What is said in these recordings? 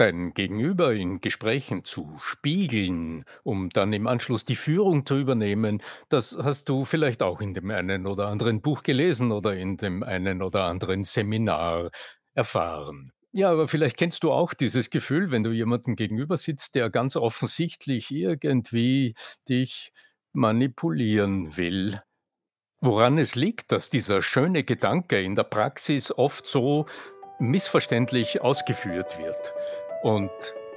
dein Gegenüber in Gesprächen zu spiegeln, um dann im Anschluss die Führung zu übernehmen, das hast du vielleicht auch in dem einen oder anderen Buch gelesen oder in dem einen oder anderen Seminar erfahren. Ja, aber vielleicht kennst du auch dieses Gefühl, wenn du jemandem gegenüber sitzt, der ganz offensichtlich irgendwie dich manipulieren will. Woran es liegt, dass dieser schöne Gedanke in der Praxis oft so missverständlich ausgeführt wird und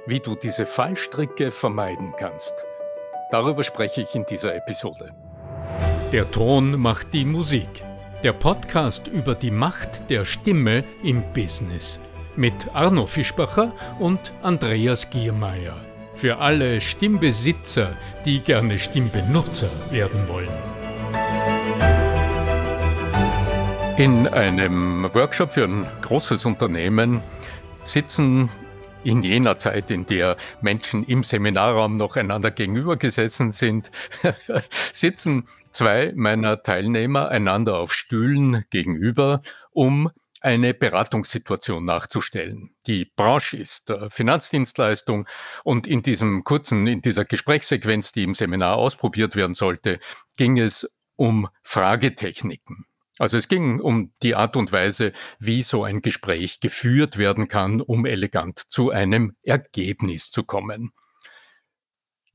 wie du diese Fallstricke vermeiden kannst. Darüber spreche ich in dieser Episode. Der Ton macht die Musik. Der Podcast über die Macht der Stimme im Business mit Arno Fischbacher und Andreas Giermeier. Für alle Stimmbesitzer, die gerne Stimmbenutzer werden wollen. In einem Workshop für ein großes Unternehmen sitzen in jener Zeit, in der Menschen im Seminarraum noch einander gegenüber gesessen sind, sitzen zwei meiner Teilnehmer einander auf Stühlen gegenüber, um eine Beratungssituation nachzustellen. Die Branche ist äh, Finanzdienstleistung und in diesem kurzen, in dieser Gesprächssequenz, die im Seminar ausprobiert werden sollte, ging es um Fragetechniken. Also es ging um die Art und Weise, wie so ein Gespräch geführt werden kann, um elegant zu einem Ergebnis zu kommen.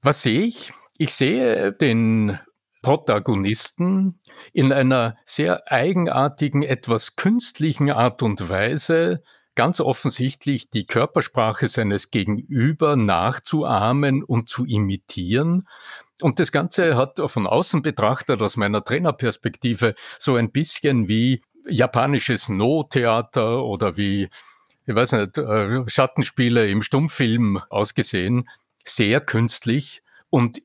Was sehe ich? Ich sehe den Protagonisten in einer sehr eigenartigen, etwas künstlichen Art und Weise ganz offensichtlich die Körpersprache seines Gegenüber nachzuahmen und zu imitieren und das Ganze hat von außen betrachtet, aus meiner Trainerperspektive, so ein bisschen wie japanisches No-Theater oder wie, ich weiß nicht, äh, Schattenspiele im Stummfilm ausgesehen. Sehr künstlich und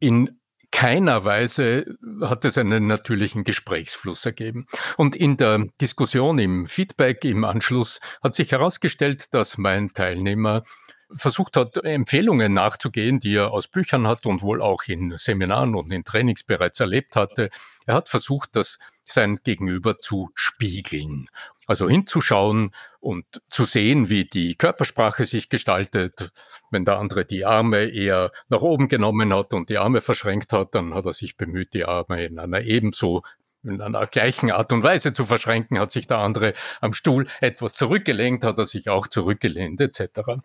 in keiner Weise hat es einen natürlichen Gesprächsfluss ergeben. Und in der Diskussion, im Feedback, im Anschluss hat sich herausgestellt, dass mein Teilnehmer versucht hat, Empfehlungen nachzugehen, die er aus Büchern hat und wohl auch in Seminaren und in Trainings bereits erlebt hatte. Er hat versucht, das sein Gegenüber zu spiegeln. Also hinzuschauen und zu sehen, wie die Körpersprache sich gestaltet. Wenn der andere die Arme eher nach oben genommen hat und die Arme verschränkt hat, dann hat er sich bemüht, die Arme in einer ebenso in einer gleichen Art und Weise zu verschränken, hat sich der andere am Stuhl etwas zurückgelenkt, hat er sich auch zurückgelehnt etc.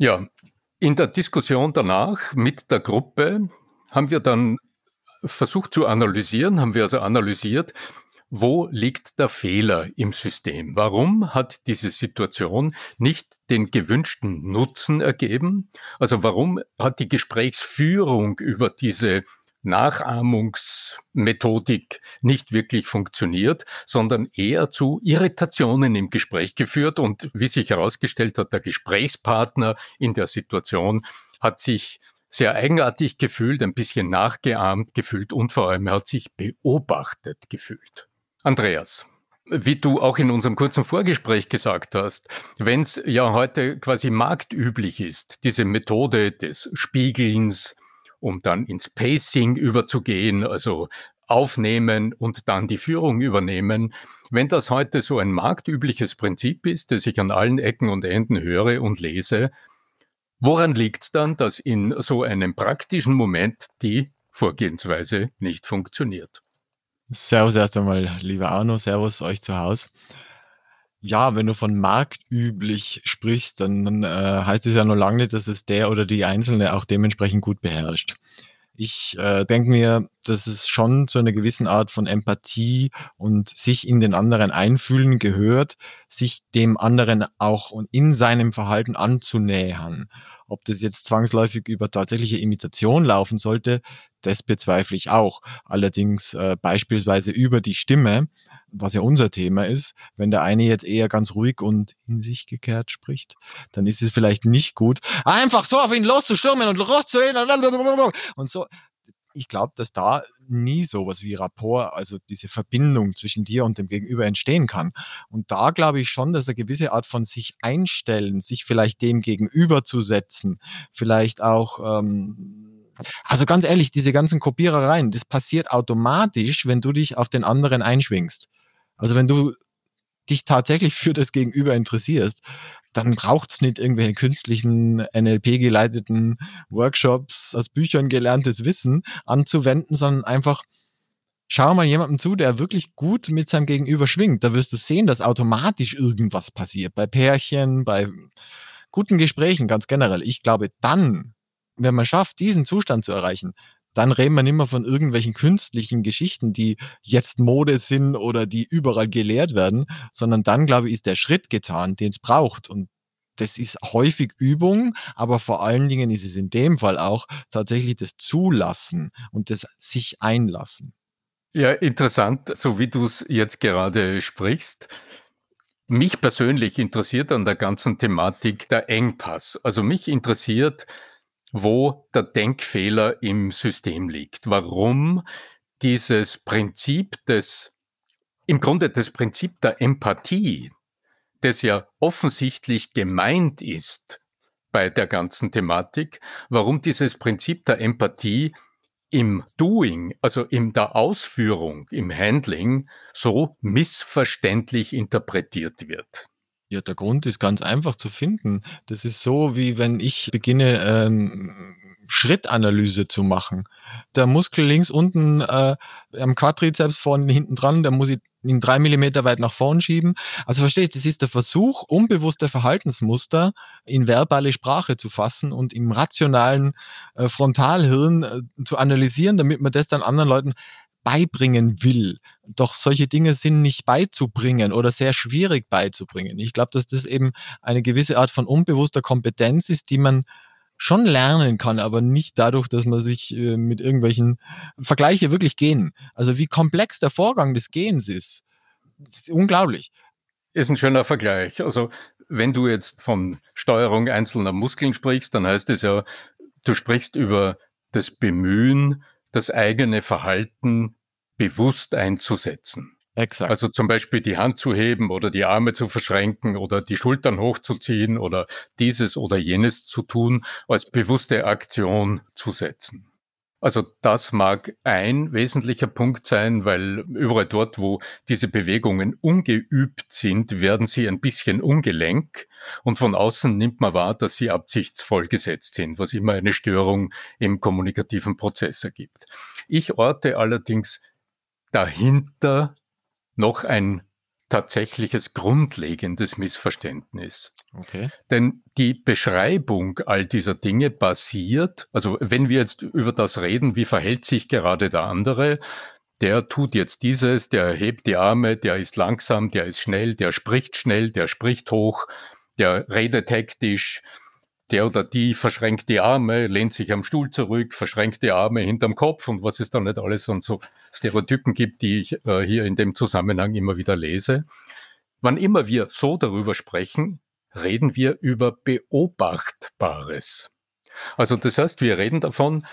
Ja, in der Diskussion danach mit der Gruppe haben wir dann versucht zu analysieren, haben wir also analysiert, wo liegt der Fehler im System? Warum hat diese Situation nicht den gewünschten Nutzen ergeben? Also warum hat die Gesprächsführung über diese Nachahmungsmethodik nicht wirklich funktioniert, sondern eher zu Irritationen im Gespräch geführt. Und wie sich herausgestellt hat, der Gesprächspartner in der Situation hat sich sehr eigenartig gefühlt, ein bisschen nachgeahmt gefühlt und vor allem hat sich beobachtet gefühlt. Andreas. Wie du auch in unserem kurzen Vorgespräch gesagt hast, wenn es ja heute quasi marktüblich ist, diese Methode des Spiegelns, um dann ins Pacing überzugehen, also aufnehmen und dann die Führung übernehmen. Wenn das heute so ein marktübliches Prinzip ist, das ich an allen Ecken und Enden höre und lese, woran liegt dann, dass in so einem praktischen Moment die Vorgehensweise nicht funktioniert? Servus erst einmal, lieber Arno, Servus euch zu Hause. Ja, wenn du von marktüblich sprichst, dann, äh, heißt es ja noch lange nicht, dass es der oder die Einzelne auch dementsprechend gut beherrscht. Ich äh, denke mir, dass es schon zu einer gewissen Art von Empathie und sich in den anderen einfühlen gehört, sich dem anderen auch in seinem Verhalten anzunähern. Ob das jetzt zwangsläufig über tatsächliche Imitation laufen sollte, das bezweifle ich auch. Allerdings äh, beispielsweise über die Stimme, was ja unser Thema ist, wenn der eine jetzt eher ganz ruhig und in sich gekehrt spricht, dann ist es vielleicht nicht gut, einfach so auf ihn loszustürmen und loszureden und so. Ich glaube, dass da nie sowas wie Rapport, also diese Verbindung zwischen dir und dem Gegenüber entstehen kann. Und da glaube ich schon, dass eine gewisse Art von sich einstellen, sich vielleicht dem gegenüber zu setzen, vielleicht auch ähm, also ganz ehrlich, diese ganzen Kopierereien, das passiert automatisch, wenn du dich auf den anderen einschwingst. Also wenn du dich tatsächlich für das Gegenüber interessierst, dann braucht's nicht irgendwelche künstlichen NLP-geleiteten Workshops, aus Büchern gelerntes Wissen anzuwenden, sondern einfach schau mal jemandem zu, der wirklich gut mit seinem Gegenüber schwingt. Da wirst du sehen, dass automatisch irgendwas passiert. Bei Pärchen, bei guten Gesprächen ganz generell. Ich glaube, dann, wenn man schafft, diesen Zustand zu erreichen, dann reden wir nicht mehr von irgendwelchen künstlichen Geschichten, die jetzt Mode sind oder die überall gelehrt werden, sondern dann, glaube ich, ist der Schritt getan, den es braucht. Und das ist häufig Übung, aber vor allen Dingen ist es in dem Fall auch tatsächlich das Zulassen und das sich einlassen. Ja, interessant, so wie du es jetzt gerade sprichst. Mich persönlich interessiert an der ganzen Thematik der Engpass. Also mich interessiert, wo der Denkfehler im System liegt. Warum dieses Prinzip des, im Grunde das Prinzip der Empathie, das ja offensichtlich gemeint ist bei der ganzen Thematik, warum dieses Prinzip der Empathie im Doing, also in der Ausführung, im Handling, so missverständlich interpretiert wird. Ja, der Grund ist ganz einfach zu finden. Das ist so, wie wenn ich beginne, ähm, Schrittanalyse zu machen. Der Muskel links unten äh, am Quadrizeps vorne hinten dran, der muss ich ihn drei Millimeter weit nach vorn schieben. Also verstehst, das ist der Versuch, unbewusste Verhaltensmuster in verbale Sprache zu fassen und im rationalen äh, Frontalhirn äh, zu analysieren, damit man das dann anderen Leuten beibringen will. Doch solche Dinge sind nicht beizubringen oder sehr schwierig beizubringen. Ich glaube, dass das eben eine gewisse Art von unbewusster Kompetenz ist, die man schon lernen kann, aber nicht dadurch, dass man sich äh, mit irgendwelchen Vergleiche wirklich gehen. Also wie komplex der Vorgang des Gehens ist, ist unglaublich. Ist ein schöner Vergleich. Also wenn du jetzt von Steuerung einzelner Muskeln sprichst, dann heißt es ja, du sprichst über das Bemühen, das eigene Verhalten bewusst einzusetzen. Exakt. Also zum Beispiel die Hand zu heben oder die Arme zu verschränken oder die Schultern hochzuziehen oder dieses oder jenes zu tun, als bewusste Aktion zu setzen. Also das mag ein wesentlicher Punkt sein, weil überall dort, wo diese Bewegungen ungeübt sind, werden sie ein bisschen ungelenk und von außen nimmt man wahr, dass sie absichtsvoll gesetzt sind, was immer eine Störung im kommunikativen Prozess ergibt. Ich orte allerdings dahinter noch ein tatsächliches grundlegendes Missverständnis. Okay. Denn die Beschreibung all dieser Dinge basiert, also wenn wir jetzt über das reden, wie verhält sich gerade der andere, der tut jetzt dieses, der hebt die Arme, der ist langsam, der ist schnell, der spricht schnell, der spricht hoch, der redet hektisch, der oder die verschränkt die Arme, lehnt sich am Stuhl zurück, verschränkt die Arme hinterm Kopf und was es da nicht alles und so Stereotypen gibt, die ich äh, hier in dem Zusammenhang immer wieder lese. Wann immer wir so darüber sprechen, reden wir über Beobachtbares. Also das heißt, wir reden davon,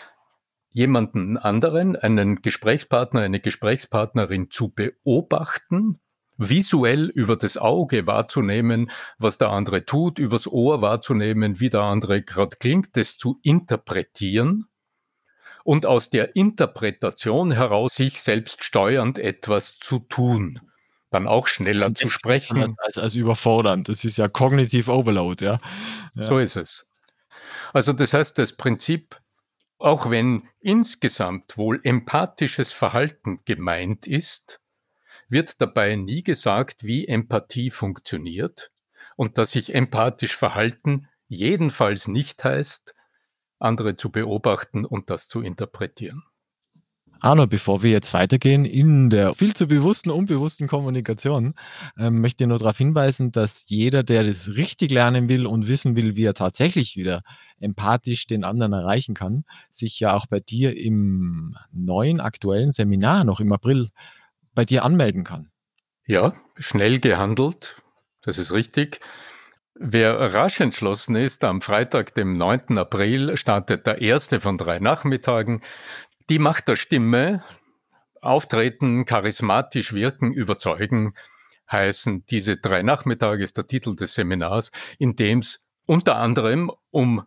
jemanden anderen, einen Gesprächspartner, eine Gesprächspartnerin zu beobachten visuell über das Auge wahrzunehmen, was der andere tut, übers Ohr wahrzunehmen, wie der andere gerade klingt, das zu interpretieren und aus der Interpretation heraus sich selbst steuernd etwas zu tun. Dann auch schneller zu sprechen. Als, als überfordernd. Das ist ja Cognitive Overload, ja. ja. So ist es. Also das heißt, das Prinzip, auch wenn insgesamt wohl empathisches Verhalten gemeint ist, wird dabei nie gesagt, wie Empathie funktioniert und dass sich empathisch verhalten jedenfalls nicht heißt, andere zu beobachten und das zu interpretieren. Arno, bevor wir jetzt weitergehen in der viel zu bewussten, unbewussten Kommunikation, ähm, möchte ich nur darauf hinweisen, dass jeder, der das richtig lernen will und wissen will, wie er tatsächlich wieder empathisch den anderen erreichen kann, sich ja auch bei dir im neuen aktuellen Seminar noch im April bei dir anmelden kann. Ja, schnell gehandelt, das ist richtig. Wer rasch entschlossen ist, am Freitag, dem 9. April, startet der erste von drei Nachmittagen. Die Macht der Stimme, auftreten, charismatisch wirken, überzeugen, heißen diese drei Nachmittage, ist der Titel des Seminars, in dem es unter anderem um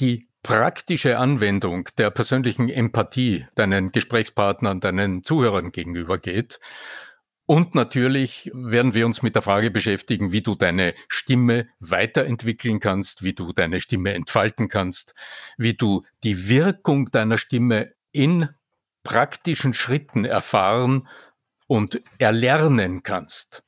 die praktische Anwendung der persönlichen Empathie deinen Gesprächspartnern, deinen Zuhörern gegenüber geht. Und natürlich werden wir uns mit der Frage beschäftigen, wie du deine Stimme weiterentwickeln kannst, wie du deine Stimme entfalten kannst, wie du die Wirkung deiner Stimme in praktischen Schritten erfahren und erlernen kannst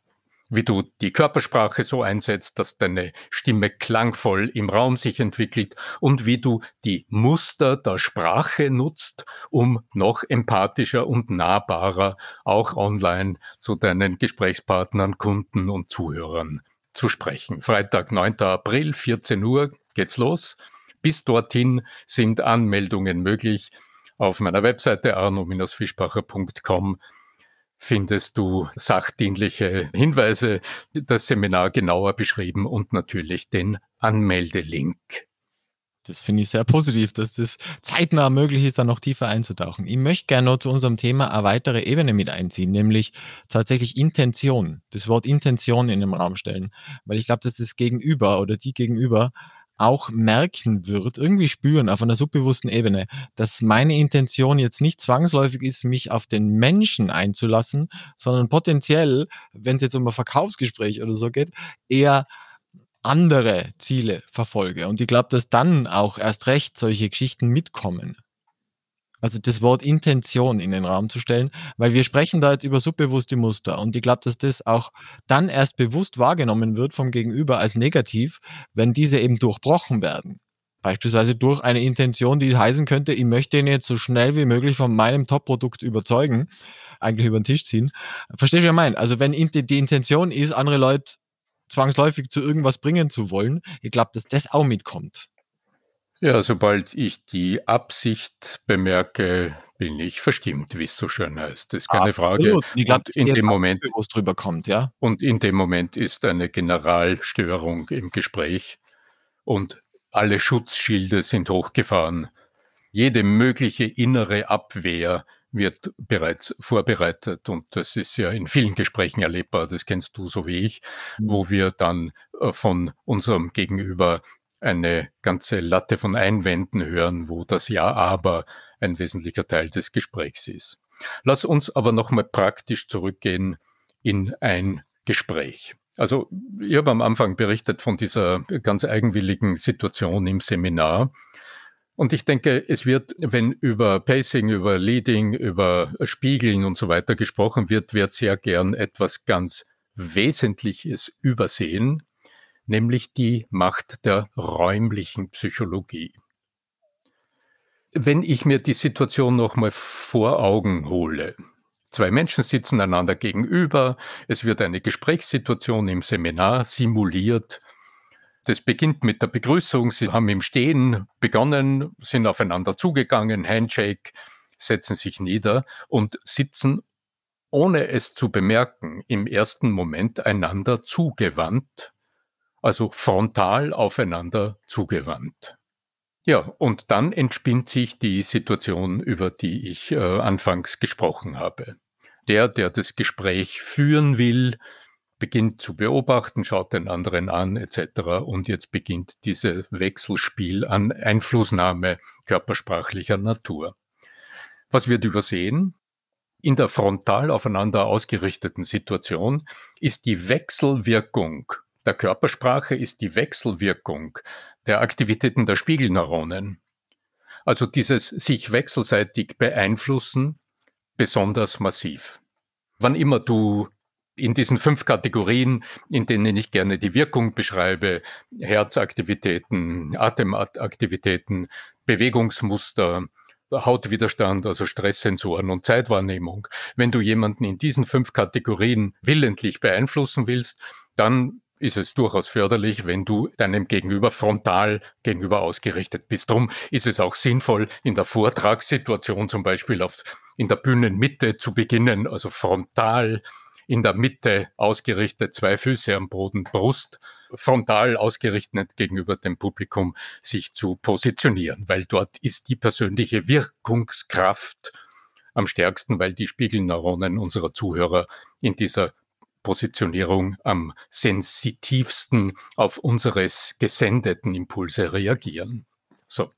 wie du die Körpersprache so einsetzt, dass deine Stimme klangvoll im Raum sich entwickelt und wie du die Muster der Sprache nutzt, um noch empathischer und nahbarer auch online zu deinen Gesprächspartnern, Kunden und Zuhörern zu sprechen. Freitag, 9. April, 14 Uhr geht's los. Bis dorthin sind Anmeldungen möglich auf meiner Webseite arno-fischbacher.com findest du sachdienliche Hinweise, das Seminar genauer beschrieben und natürlich den Anmeldelink. Das finde ich sehr positiv, dass das zeitnah möglich ist, da noch tiefer einzutauchen. Ich möchte gerne noch zu unserem Thema eine weitere Ebene mit einziehen, nämlich tatsächlich Intention, das Wort Intention in den Raum stellen. Weil ich glaube, dass das Gegenüber oder die Gegenüber auch merken wird, irgendwie spüren auf einer subbewussten Ebene, dass meine Intention jetzt nicht zwangsläufig ist, mich auf den Menschen einzulassen, sondern potenziell, wenn es jetzt um ein Verkaufsgespräch oder so geht, eher andere Ziele verfolge. Und ich glaube, dass dann auch erst recht solche Geschichten mitkommen also das Wort Intention in den Raum zu stellen, weil wir sprechen da jetzt über subbewusste Muster und ich glaube, dass das auch dann erst bewusst wahrgenommen wird vom Gegenüber als negativ, wenn diese eben durchbrochen werden. Beispielsweise durch eine Intention, die heißen könnte, ich möchte ihn jetzt so schnell wie möglich von meinem Top-Produkt überzeugen, eigentlich über den Tisch ziehen. Verstehst du, was ich meine? Also wenn die Intention ist, andere Leute zwangsläufig zu irgendwas bringen zu wollen, ich glaube, dass das auch mitkommt. Ja, sobald ich die Absicht bemerke, bin ich verstimmt, wie es so schön heißt. Das ist keine Frage. Ich glaube, in dem Moment, wo es drüber kommt, ja. Und in dem Moment ist eine Generalstörung im Gespräch und alle Schutzschilde sind hochgefahren. Jede mögliche innere Abwehr wird bereits vorbereitet und das ist ja in vielen Gesprächen erlebbar, das kennst du so wie ich, mhm. wo wir dann äh, von unserem Gegenüber eine ganze Latte von Einwänden hören, wo das Ja aber ein wesentlicher Teil des Gesprächs ist. Lass uns aber nochmal praktisch zurückgehen in ein Gespräch. Also ich habe am Anfang berichtet von dieser ganz eigenwilligen Situation im Seminar. Und ich denke, es wird, wenn über Pacing, über Leading, über Spiegeln und so weiter gesprochen wird, wird sehr gern etwas ganz Wesentliches übersehen, nämlich die Macht der räumlichen Psychologie. Wenn ich mir die Situation nochmal vor Augen hole, Zwei Menschen sitzen einander gegenüber, es wird eine Gesprächssituation im Seminar simuliert. Das beginnt mit der Begrüßung, sie haben im Stehen begonnen, sind aufeinander zugegangen, Handshake, setzen sich nieder und sitzen, ohne es zu bemerken, im ersten Moment einander zugewandt also frontal aufeinander zugewandt. Ja, und dann entspinnt sich die Situation, über die ich äh, anfangs gesprochen habe. Der, der das Gespräch führen will, beginnt zu beobachten, schaut den anderen an etc. Und jetzt beginnt dieses Wechselspiel an Einflussnahme körpersprachlicher Natur. Was wird übersehen? In der frontal aufeinander ausgerichteten Situation ist die Wechselwirkung der Körpersprache ist die Wechselwirkung der Aktivitäten der Spiegelneuronen. Also dieses sich wechselseitig beeinflussen besonders massiv. Wann immer du in diesen fünf Kategorien, in denen ich gerne die Wirkung beschreibe, Herzaktivitäten, Atemaktivitäten, Bewegungsmuster, Hautwiderstand, also Stresssensoren und Zeitwahrnehmung. Wenn du jemanden in diesen fünf Kategorien willentlich beeinflussen willst, dann ist es durchaus förderlich, wenn du deinem Gegenüber frontal gegenüber ausgerichtet bist. Drum ist es auch sinnvoll, in der Vortragssituation zum Beispiel auf, in der Bühnenmitte zu beginnen, also frontal in der Mitte ausgerichtet, zwei Füße am Boden, Brust frontal ausgerichtet gegenüber dem Publikum sich zu positionieren, weil dort ist die persönliche Wirkungskraft am stärksten, weil die Spiegelneuronen unserer Zuhörer in dieser Positionierung am sensitivsten auf unsere gesendeten Impulse reagieren. So.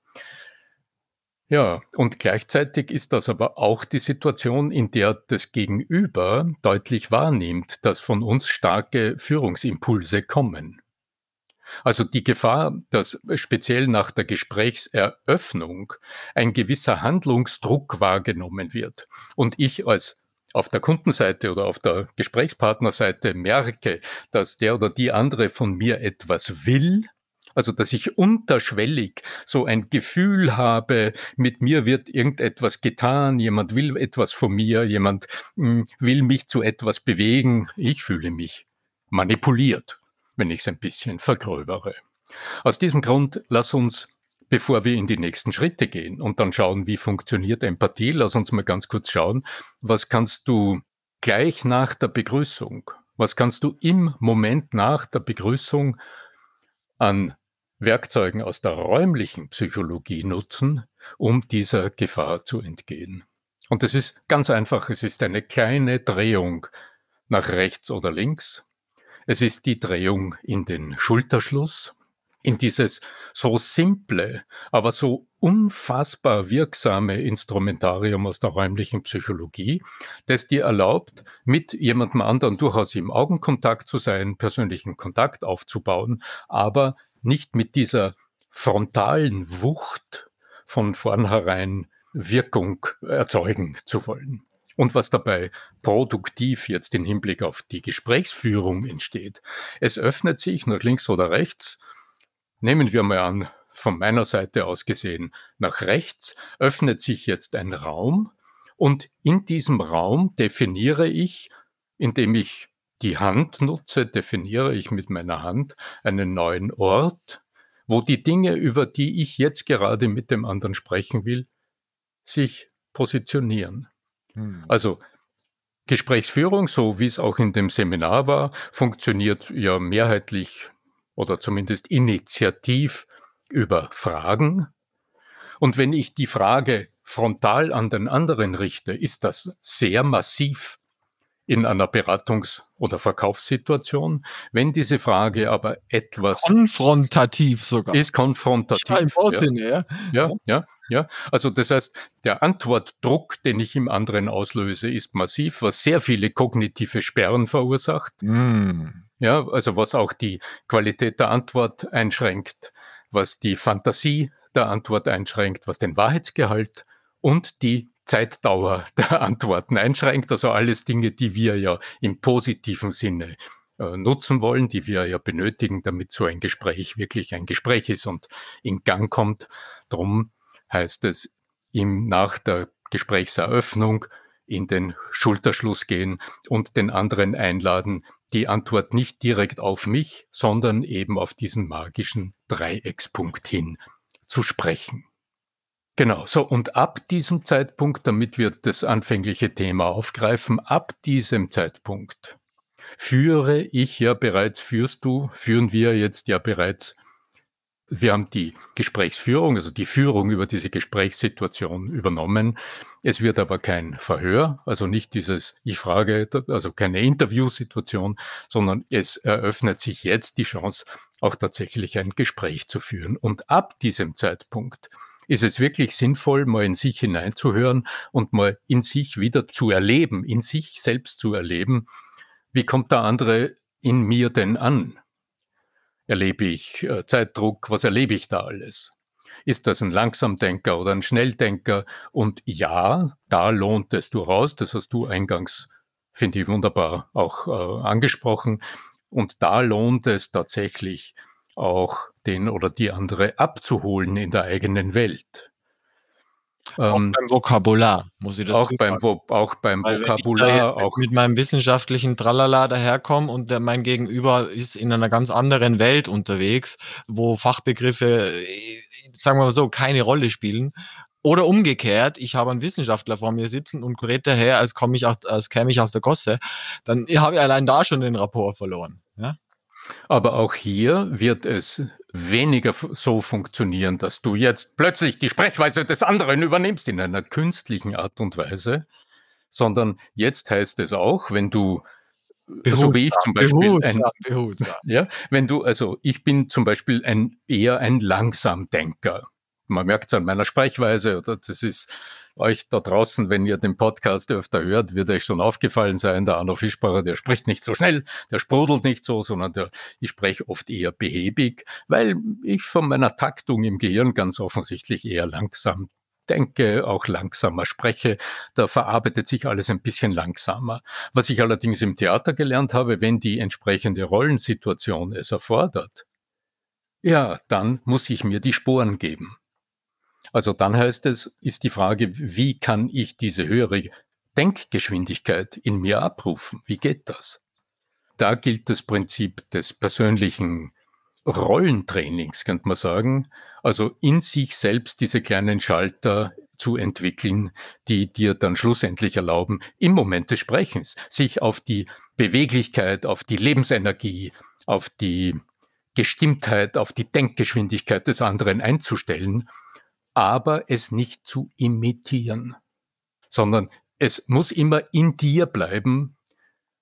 Ja, und gleichzeitig ist das aber auch die Situation, in der das Gegenüber deutlich wahrnimmt, dass von uns starke Führungsimpulse kommen. Also die Gefahr, dass speziell nach der Gesprächseröffnung ein gewisser Handlungsdruck wahrgenommen wird und ich als auf der Kundenseite oder auf der Gesprächspartnerseite merke, dass der oder die andere von mir etwas will, also dass ich unterschwellig so ein Gefühl habe, mit mir wird irgendetwas getan, jemand will etwas von mir, jemand hm, will mich zu etwas bewegen, ich fühle mich manipuliert wenn ich es ein bisschen vergröbere. Aus diesem Grund lass uns, bevor wir in die nächsten Schritte gehen und dann schauen, wie funktioniert Empathie, lass uns mal ganz kurz schauen, was kannst du gleich nach der Begrüßung, was kannst du im Moment nach der Begrüßung an Werkzeugen aus der räumlichen Psychologie nutzen, um dieser Gefahr zu entgehen. Und es ist ganz einfach, es ist eine kleine Drehung nach rechts oder links, es ist die Drehung in den Schulterschluss, in dieses so simple, aber so unfassbar wirksame Instrumentarium aus der räumlichen Psychologie, das dir erlaubt, mit jemandem anderen durchaus im Augenkontakt zu sein, persönlichen Kontakt aufzubauen, aber nicht mit dieser frontalen Wucht von vornherein Wirkung erzeugen zu wollen und was dabei produktiv jetzt im Hinblick auf die Gesprächsführung entsteht. Es öffnet sich nach links oder rechts. Nehmen wir mal an, von meiner Seite aus gesehen, nach rechts öffnet sich jetzt ein Raum und in diesem Raum definiere ich, indem ich die Hand nutze, definiere ich mit meiner Hand einen neuen Ort, wo die Dinge, über die ich jetzt gerade mit dem anderen sprechen will, sich positionieren. Hm. Also Gesprächsführung, so wie es auch in dem Seminar war, funktioniert ja mehrheitlich oder zumindest initiativ über Fragen. Und wenn ich die Frage frontal an den anderen richte, ist das sehr massiv in einer Beratungs- oder Verkaufssituation. Wenn diese Frage aber etwas konfrontativ sogar ist konfrontativ. Ja, ja. ja, ja, ja. Also das heißt, der Antwortdruck, den ich im anderen auslöse, ist massiv, was sehr viele kognitive Sperren verursacht. Mm. Ja, also was auch die Qualität der Antwort einschränkt, was die Fantasie der Antwort einschränkt, was den Wahrheitsgehalt und die Zeitdauer der Antworten einschränkt. Also alles Dinge, die wir ja im positiven Sinne äh, nutzen wollen, die wir ja benötigen, damit so ein Gespräch wirklich ein Gespräch ist und in Gang kommt. Drum heißt es ihm nach der Gesprächseröffnung in den Schulterschluss gehen und den anderen einladen, die Antwort nicht direkt auf mich, sondern eben auf diesen magischen Dreieckspunkt hin zu sprechen. Genau, so und ab diesem Zeitpunkt, damit wir das anfängliche Thema aufgreifen, ab diesem Zeitpunkt führe ich ja bereits, führst du, führen wir jetzt ja bereits, wir haben die Gesprächsführung, also die Führung über diese Gesprächssituation übernommen. Es wird aber kein Verhör, also nicht dieses Ich frage, also keine Interviewsituation, sondern es eröffnet sich jetzt die Chance, auch tatsächlich ein Gespräch zu führen. Und ab diesem Zeitpunkt ist es wirklich sinnvoll, mal in sich hineinzuhören und mal in sich wieder zu erleben, in sich selbst zu erleben, wie kommt der andere in mir denn an? Erlebe ich äh, Zeitdruck? Was erlebe ich da alles? Ist das ein Langsamdenker oder ein Schnelldenker? Und ja, da lohnt es durchaus, das hast du eingangs, finde ich wunderbar, auch äh, angesprochen. Und da lohnt es tatsächlich, auch den oder die andere abzuholen in der eigenen Welt. Auch ähm, beim Vokabular, muss ich dazu auch beim, Vo auch beim Weil Vokabular. auch mit meinem wissenschaftlichen Tralala daherkomme und der, mein Gegenüber ist in einer ganz anderen Welt unterwegs, wo Fachbegriffe, äh, sagen wir mal so, keine Rolle spielen. Oder umgekehrt, ich habe einen Wissenschaftler vor mir sitzen und rede daher, als, komme ich aus, als käme ich aus der Gosse, dann habe ich allein da schon den Rapport verloren. Ja? Aber auch hier wird es weniger so funktionieren, dass du jetzt plötzlich die Sprechweise des anderen übernimmst in einer künstlichen Art und Weise, sondern jetzt heißt es auch, wenn du Behutsam, so wie ich zum Beispiel behutsam, ein, behutsam. ja, wenn du also ich bin zum Beispiel ein eher ein Langsamdenker, Man merkt es an meiner Sprechweise oder das ist euch da draußen, wenn ihr den Podcast öfter hört, wird euch schon aufgefallen sein, der Arno Fischbacher, der spricht nicht so schnell, der sprudelt nicht so, sondern der, ich spreche oft eher behäbig, weil ich von meiner Taktung im Gehirn ganz offensichtlich eher langsam denke, auch langsamer spreche, da verarbeitet sich alles ein bisschen langsamer. Was ich allerdings im Theater gelernt habe, wenn die entsprechende Rollensituation es erfordert, ja, dann muss ich mir die Sporen geben. Also dann heißt es, ist die Frage, wie kann ich diese höhere Denkgeschwindigkeit in mir abrufen? Wie geht das? Da gilt das Prinzip des persönlichen Rollentrainings, könnte man sagen. Also in sich selbst diese kleinen Schalter zu entwickeln, die dir dann schlussendlich erlauben, im Moment des Sprechens sich auf die Beweglichkeit, auf die Lebensenergie, auf die Gestimmtheit, auf die Denkgeschwindigkeit des anderen einzustellen aber es nicht zu imitieren, sondern es muss immer in dir bleiben,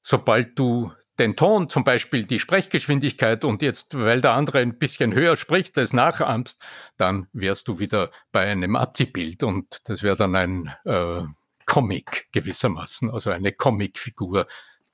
sobald du den Ton, zum Beispiel die Sprechgeschwindigkeit und jetzt, weil der andere ein bisschen höher spricht, es nachahmst, dann wärst du wieder bei einem Abziehbild und das wäre dann ein äh, Comic gewissermaßen, also eine Comicfigur,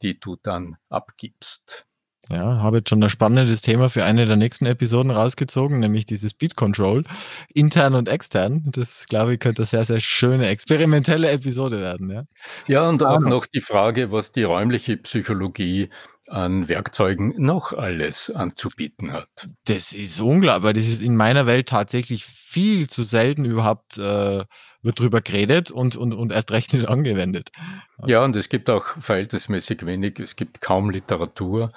die du dann abgibst. Ja, habe jetzt schon ein spannendes Thema für eine der nächsten Episoden rausgezogen, nämlich dieses Beat Control, intern und extern. Das, glaube ich, könnte eine sehr, sehr schöne, experimentelle Episode werden. Ja, ja und auch noch die Frage, was die räumliche Psychologie an Werkzeugen noch alles anzubieten hat. Das ist unglaublich. Das ist in meiner Welt tatsächlich viel zu selten überhaupt äh, wird drüber geredet und, und, und erst recht nicht angewendet. Ja, und es gibt auch verhältnismäßig wenig, es gibt kaum Literatur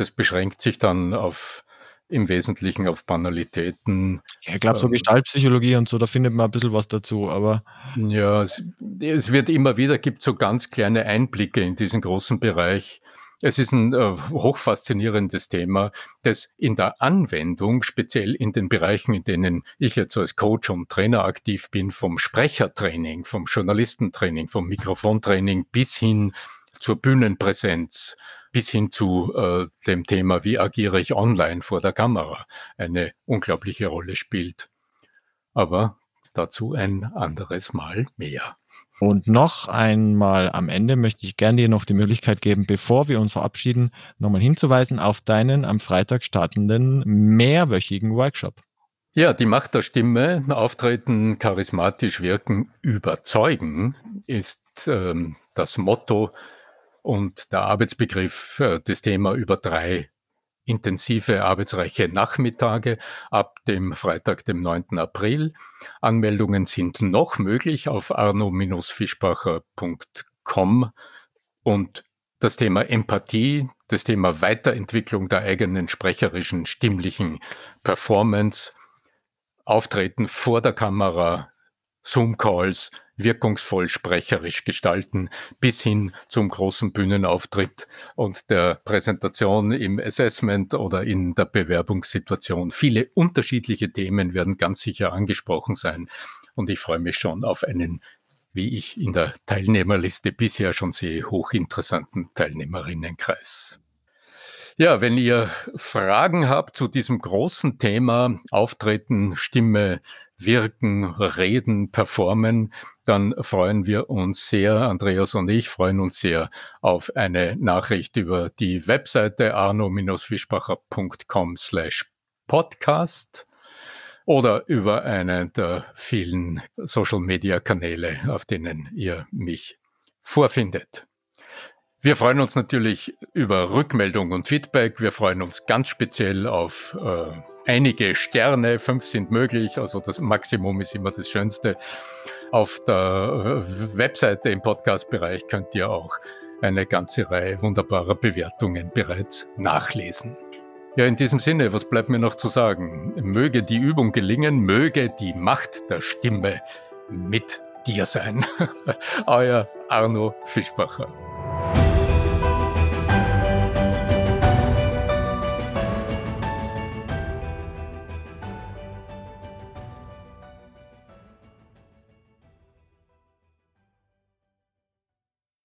das beschränkt sich dann auf im Wesentlichen auf Banalitäten. Ja, ich glaube, so ähm, Gestaltpsychologie und so, da findet man ein bisschen was dazu, aber. Ja, es, es wird immer wieder, gibt so ganz kleine Einblicke in diesen großen Bereich. Es ist ein äh, hochfaszinierendes Thema, das in der Anwendung, speziell in den Bereichen, in denen ich jetzt als Coach und Trainer aktiv bin, vom Sprechertraining, vom Journalistentraining, vom Mikrofontraining bis hin zur Bühnenpräsenz, bis hin zu äh, dem Thema, wie agiere ich online vor der Kamera, eine unglaubliche Rolle spielt. Aber dazu ein anderes Mal mehr. Und noch einmal am Ende möchte ich gerne dir noch die Möglichkeit geben, bevor wir uns verabschieden, nochmal hinzuweisen auf deinen am Freitag startenden mehrwöchigen Workshop. Ja, die Macht der Stimme, auftreten, charismatisch wirken, überzeugen, ist ähm, das Motto und der Arbeitsbegriff, äh, das Thema über drei intensive arbeitsreiche Nachmittage ab dem Freitag, dem 9. April. Anmeldungen sind noch möglich auf arno-fischbacher.com und das Thema Empathie, das Thema Weiterentwicklung der eigenen sprecherischen, stimmlichen Performance, Auftreten vor der Kamera, Zoom-Calls, wirkungsvoll sprecherisch gestalten, bis hin zum großen Bühnenauftritt und der Präsentation im Assessment oder in der Bewerbungssituation. Viele unterschiedliche Themen werden ganz sicher angesprochen sein und ich freue mich schon auf einen wie ich in der Teilnehmerliste bisher schon sehe, hochinteressanten Teilnehmerinnenkreis. Ja, wenn ihr Fragen habt zu diesem großen Thema Auftreten, Stimme, wirken, reden, performen, dann freuen wir uns sehr, Andreas und ich freuen uns sehr auf eine Nachricht über die Webseite arno-fischbacher.com slash podcast oder über einen der vielen Social-Media-Kanäle, auf denen ihr mich vorfindet. Wir freuen uns natürlich über Rückmeldung und Feedback. Wir freuen uns ganz speziell auf äh, einige Sterne. Fünf sind möglich, also das Maximum ist immer das Schönste. Auf der äh, Webseite im Podcast-Bereich könnt ihr auch eine ganze Reihe wunderbarer Bewertungen bereits nachlesen. Ja, in diesem Sinne, was bleibt mir noch zu sagen? Möge die Übung gelingen, möge die Macht der Stimme mit dir sein. Euer Arno Fischbacher.